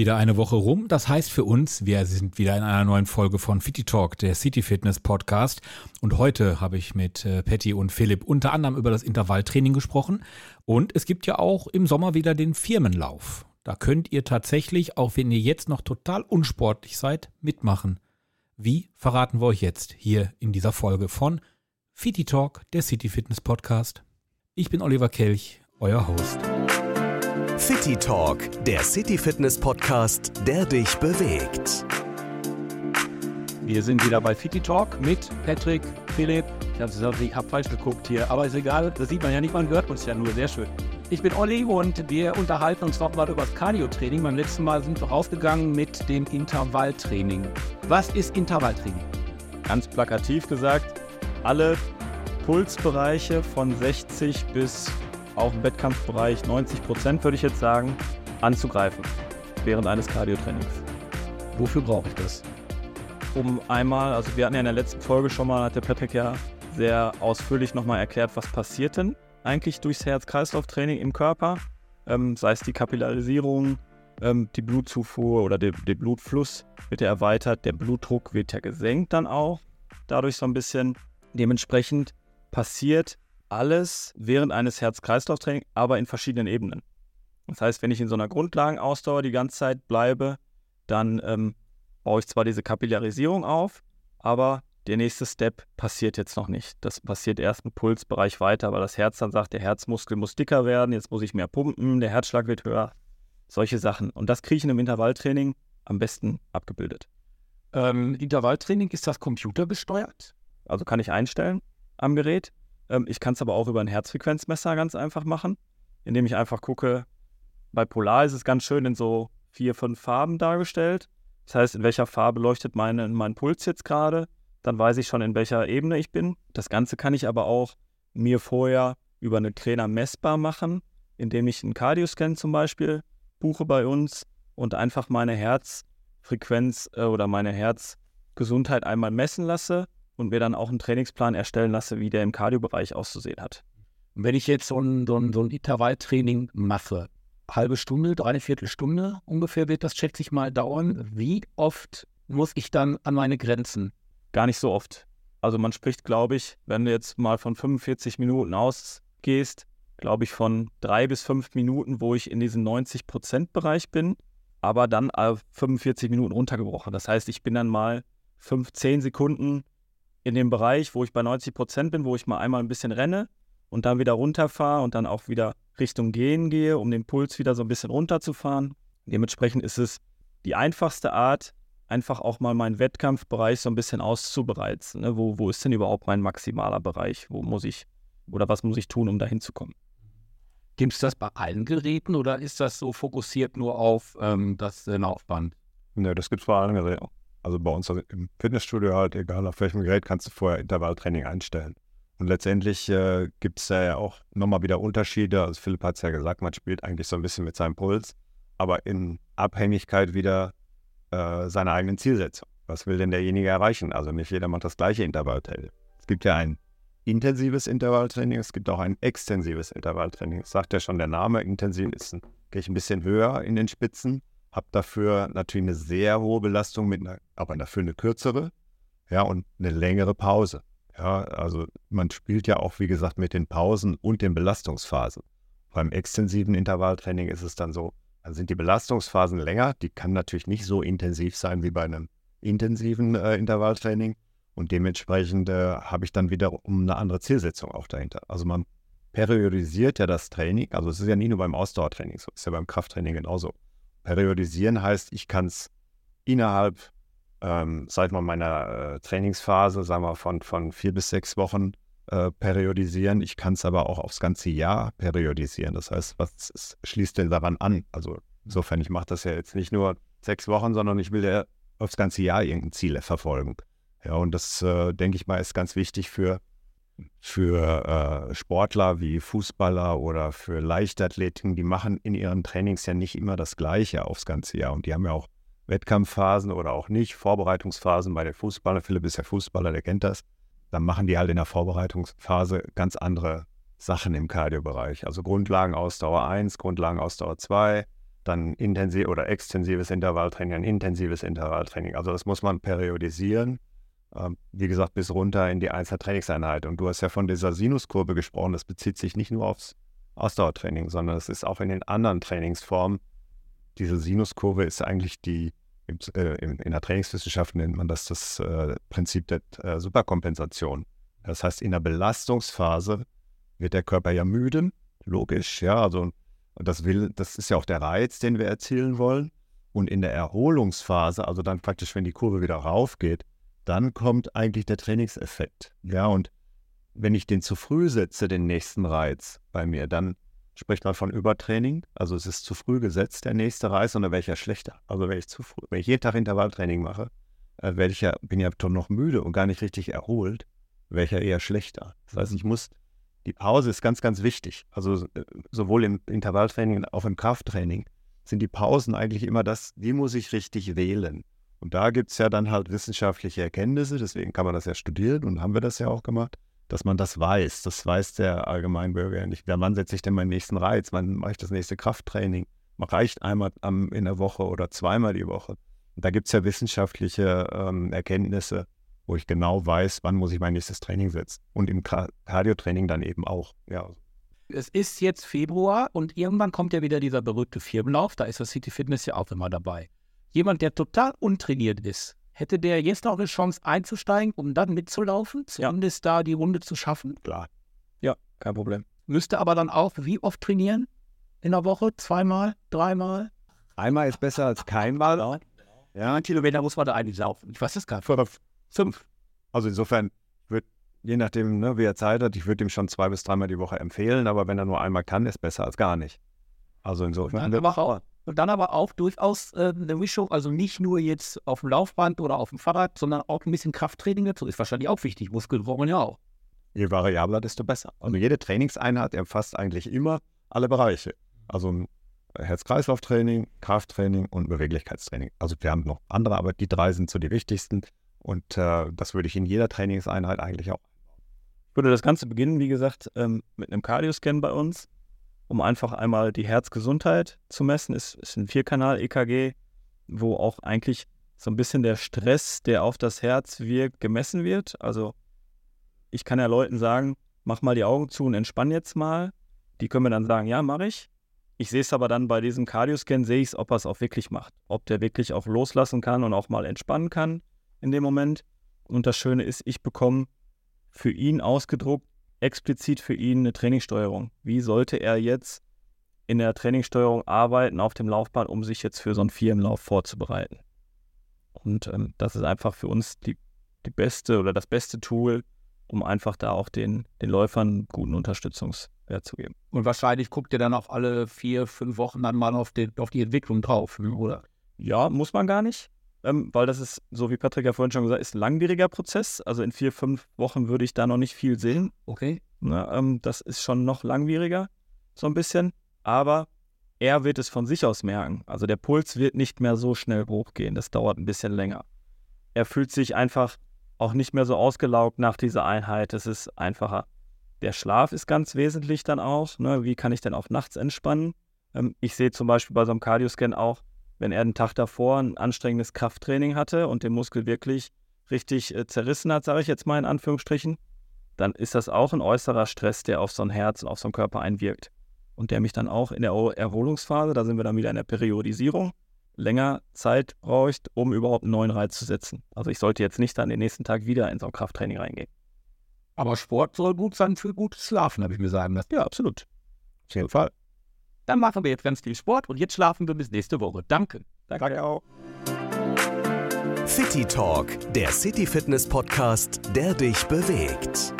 Wieder eine Woche rum. Das heißt für uns, wir sind wieder in einer neuen Folge von Fitty Talk, der City Fitness Podcast. Und heute habe ich mit äh, Patty und Philipp unter anderem über das Intervalltraining gesprochen. Und es gibt ja auch im Sommer wieder den Firmenlauf. Da könnt ihr tatsächlich, auch wenn ihr jetzt noch total unsportlich seid, mitmachen. Wie verraten wir euch jetzt hier in dieser Folge von Fitty Talk, der City Fitness Podcast. Ich bin Oliver Kelch, euer Host. City Talk, der City Fitness Podcast, der dich bewegt. Wir sind wieder bei City Talk mit Patrick, Philipp. Ich habe hab falsch geguckt hier, aber ist egal, das sieht man ja nicht, man hört uns ja nur, sehr schön. Ich bin Olli und wir unterhalten uns nochmal über das Cardio-Training. Beim letzten Mal sind wir rausgegangen mit dem Intervalltraining. Was ist Intervalltraining? Ganz plakativ gesagt, alle Pulsbereiche von 60 bis auch im Wettkampfbereich 90 Prozent, würde ich jetzt sagen, anzugreifen während eines Cardio-Trainings. Wofür brauche ich das? Um einmal, also wir hatten ja in der letzten Folge schon mal, hat der Patrick ja sehr ausführlich nochmal erklärt, was passiert denn eigentlich durchs Herz-Kreislauf-Training im Körper, ähm, sei es die Kapillarisierung, ähm, die Blutzufuhr oder der, der Blutfluss wird ja erweitert, der Blutdruck wird ja gesenkt dann auch, dadurch so ein bisschen. Dementsprechend passiert alles während eines Herz-Kreislauf-Trainings, aber in verschiedenen Ebenen. Das heißt, wenn ich in so einer Grundlagenausdauer die ganze Zeit bleibe, dann ähm, baue ich zwar diese Kapillarisierung auf, aber der nächste Step passiert jetzt noch nicht. Das passiert erst im Pulsbereich weiter, weil das Herz dann sagt, der Herzmuskel muss dicker werden, jetzt muss ich mehr pumpen, der Herzschlag wird höher. Solche Sachen. Und das kriege ich in einem Intervalltraining am besten abgebildet. Ähm, Intervalltraining, ist das computergesteuert? Also kann ich einstellen am Gerät. Ähm, ich kann es aber auch über ein Herzfrequenzmesser ganz einfach machen, indem ich einfach gucke, bei Polar ist es ganz schön in so vier, fünf Farben dargestellt. Das heißt, in welcher Farbe leuchtet meine, mein Puls jetzt gerade? Dann weiß ich schon, in welcher Ebene ich bin. Das Ganze kann ich aber auch mir vorher über einen Trainer messbar machen, indem ich einen Cardioscan zum Beispiel buche bei uns und einfach meine Herzfrequenz äh, oder meine Herzgesundheit einmal messen lasse und mir dann auch einen Trainingsplan erstellen lasse, wie der im Kardiobereich auszusehen hat. wenn ich jetzt so ein, so ein, so ein Intervalltraining mache, halbe Stunde, dreiviertel Stunde ungefähr wird das, schätze ich mal, dauern. Wie oft muss ich dann an meine Grenzen? Gar nicht so oft. Also man spricht, glaube ich, wenn du jetzt mal von 45 Minuten ausgehst, glaube ich, von drei bis fünf Minuten, wo ich in diesem 90-Prozent-Bereich bin, aber dann auf 45 Minuten runtergebrochen. Das heißt, ich bin dann mal 5, 10 Sekunden in dem Bereich, wo ich bei 90 Prozent bin, wo ich mal einmal ein bisschen renne und dann wieder runterfahre und dann auch wieder Richtung Gehen gehe, um den Puls wieder so ein bisschen runterzufahren. Dementsprechend ist es die einfachste Art, einfach auch mal meinen Wettkampfbereich so ein bisschen auszubereizen. Ne? Wo, wo ist denn überhaupt mein maximaler Bereich? Wo muss ich oder was muss ich tun, um da hinzukommen? Gibt es das bei allen Geräten oder ist das so fokussiert nur auf ähm, das äh, Laufband? Ne, das gibt es bei allen Geräten. Also bei uns im Fitnessstudio halt, egal auf welchem Gerät, kannst du vorher Intervalltraining einstellen. Und letztendlich äh, gibt es ja auch nochmal wieder Unterschiede. Also Philipp hat es ja gesagt, man spielt eigentlich so ein bisschen mit seinem Puls, aber in Abhängigkeit wieder äh, seiner eigenen Zielsetzung. Was will denn derjenige erreichen? Also nicht jeder macht das gleiche Intervalltraining. Es gibt ja ein intensives Intervalltraining, es gibt auch ein extensives Intervalltraining. Das sagt ja schon der Name, intensiv ist, gehe ich ein bisschen höher in den Spitzen habe dafür natürlich eine sehr hohe Belastung mit einer, aber dafür eine kürzere, ja, und eine längere Pause. Ja, also man spielt ja auch, wie gesagt, mit den Pausen und den Belastungsphasen. Beim extensiven Intervalltraining ist es dann so, dann sind die Belastungsphasen länger, die kann natürlich nicht so intensiv sein wie bei einem intensiven äh, Intervalltraining und dementsprechend äh, habe ich dann wiederum eine andere Zielsetzung auch dahinter. Also man periodisiert ja das Training, also es ist ja nicht nur beim Ausdauertraining so, ist ja beim Krafttraining genauso. Periodisieren heißt, ich kann es innerhalb, ähm, seit mal meiner äh, Trainingsphase, sagen wir von, von vier bis sechs Wochen äh, periodisieren. Ich kann es aber auch aufs ganze Jahr periodisieren. Das heißt, was ist, schließt denn daran an? Also insofern, ich mache das ja jetzt nicht nur sechs Wochen, sondern ich will ja aufs ganze Jahr irgendein Ziel verfolgen. Ja, und das, äh, denke ich mal, ist ganz wichtig für für äh, Sportler wie Fußballer oder für Leichtathleten, die machen in ihren Trainings ja nicht immer das Gleiche aufs ganze Jahr. Und die haben ja auch Wettkampfphasen oder auch nicht, Vorbereitungsphasen bei den Fußballern. Philipp ist ja Fußballer, der kennt das. Dann machen die halt in der Vorbereitungsphase ganz andere Sachen im Kardiobereich. Also Grundlagenausdauer 1, Grundlagenausdauer 2, dann intensiv oder extensives Intervalltraining, ein intensives Intervalltraining. Also das muss man periodisieren. Ähm, wie gesagt, bis runter in die einzelne Trainingseinheit. Und du hast ja von dieser Sinuskurve gesprochen. Das bezieht sich nicht nur aufs Ausdauertraining, sondern es ist auch in den anderen Trainingsformen. Diese Sinuskurve ist eigentlich die, äh, in der Trainingswissenschaft nennt man das das äh, Prinzip der äh, Superkompensation. Das heißt, in der Belastungsphase wird der Körper ja müde, logisch, ja, also das will, das ist ja auch der Reiz, den wir erzielen wollen. Und in der Erholungsphase, also dann praktisch, wenn die Kurve wieder raufgeht, dann kommt eigentlich der Trainingseffekt. Ja, und wenn ich den zu früh setze, den nächsten Reiz bei mir, dann spricht man von Übertraining. Also es ist zu früh gesetzt, der nächste Reiz, und dann wäre ich ja schlechter. Also wenn ich zu früh, wenn ich jeden Tag Intervalltraining mache, äh, werde ich ja, bin ja doch noch müde und gar nicht richtig erholt, wäre ich ja eher schlechter. Das heißt, ich muss, die Pause ist ganz, ganz wichtig. Also äh, sowohl im Intervalltraining als auch im Krafttraining sind die Pausen eigentlich immer das, wie muss ich richtig wählen. Und da gibt es ja dann halt wissenschaftliche Erkenntnisse, deswegen kann man das ja studieren und haben wir das ja auch gemacht, dass man das weiß. Das weiß der Allgemeinbürger ja nicht. Wann setze ich denn meinen nächsten Reiz? Wann mache ich das nächste Krafttraining? Man reicht einmal am, in der Woche oder zweimal die Woche. Und da gibt es ja wissenschaftliche ähm, Erkenntnisse, wo ich genau weiß, wann muss ich mein nächstes Training setzen. Und im Cardio-Training dann eben auch. Ja. Es ist jetzt Februar und irgendwann kommt ja wieder dieser berühmte Firmenlauf. Da ist das City Fitness ja auch immer dabei jemand, der total untrainiert ist, hätte der jetzt noch eine Chance einzusteigen, um dann mitzulaufen, zumindest ja. da die Runde zu schaffen? Klar. Ja, kein Problem. Müsste aber dann auch wie oft trainieren? In der Woche? Zweimal? Dreimal? Einmal ist besser als keinmal. Ja. ja. Kilometer muss man da eigentlich laufen. Ich weiß es gar nicht. Fünf. Fünf. Also insofern wird, je nachdem, ne, wie er Zeit hat, ich würde ihm schon zwei bis dreimal die Woche empfehlen, aber wenn er nur einmal kann, ist besser als gar nicht. Also insofern. Dann, auch, und dann aber auch durchaus äh, eine Mischung, also nicht nur jetzt auf dem Laufband oder auf dem Fahrrad, sondern auch ein bisschen Krafttraining dazu. Ist wahrscheinlich auch wichtig. Muskeln brauchen ja auch. Je variabler, desto besser. Also jede Trainingseinheit erfasst eigentlich immer alle Bereiche. Also Herz-Kreislauf-Training, Krafttraining und Beweglichkeitstraining. Also wir haben noch andere, aber die drei sind so die wichtigsten. Und äh, das würde ich in jeder Trainingseinheit eigentlich auch. Ich würde das Ganze beginnen, wie gesagt, ähm, mit einem Cardio-Scan bei uns um einfach einmal die Herzgesundheit zu messen. Es ist ein Vierkanal-EKG, wo auch eigentlich so ein bisschen der Stress, der auf das Herz wirkt, gemessen wird. Also ich kann ja Leuten sagen, mach mal die Augen zu und entspann jetzt mal. Die können mir dann sagen, ja, mache ich. Ich sehe es aber dann bei diesem Cardioscan, sehe ich es, ob er es auch wirklich macht. Ob der wirklich auch loslassen kann und auch mal entspannen kann in dem Moment. Und das Schöne ist, ich bekomme für ihn ausgedruckt explizit für ihn eine Trainingssteuerung. Wie sollte er jetzt in der Trainingssteuerung arbeiten auf dem Laufband, um sich jetzt für so einen Firmenlauf vorzubereiten? Und ähm, das ist einfach für uns die, die beste oder das beste Tool, um einfach da auch den, den Läufern guten Unterstützungswert zu geben. Und wahrscheinlich guckt ihr dann auch alle vier, fünf Wochen dann mal auf, den, auf die Entwicklung drauf, ne, oder? Ja, muss man gar nicht ähm, weil das ist, so wie Patrick ja vorhin schon gesagt hat, ist ein langwieriger Prozess. Also in vier, fünf Wochen würde ich da noch nicht viel sehen. Okay. Na, ähm, das ist schon noch langwieriger, so ein bisschen. Aber er wird es von sich aus merken. Also der Puls wird nicht mehr so schnell hochgehen. Das dauert ein bisschen länger. Er fühlt sich einfach auch nicht mehr so ausgelaugt nach dieser Einheit. Es ist einfacher. Der Schlaf ist ganz wesentlich dann auch. Ne? Wie kann ich denn auch nachts entspannen? Ähm, ich sehe zum Beispiel bei so einem Cardioscan auch, wenn er den Tag davor ein anstrengendes Krafttraining hatte und den Muskel wirklich richtig äh, zerrissen hat, sage ich jetzt mal in Anführungsstrichen, dann ist das auch ein äußerer Stress, der auf so ein Herz und auf so einen Körper einwirkt. Und der mich dann auch in der Erholungsphase, da sind wir dann wieder in der Periodisierung, länger Zeit braucht, um überhaupt einen neuen Reiz zu setzen. Also ich sollte jetzt nicht dann den nächsten Tag wieder in so ein Krafttraining reingehen. Aber Sport soll gut sein für gutes Schlafen, habe ich mir sagen lassen. Ja, absolut. Auf jeden Fall. Dann machen wir jetzt ganz viel Sport und jetzt schlafen wir bis nächste Woche. Danke. Danke, Danke auch. City Talk, der City Fitness Podcast, der dich bewegt.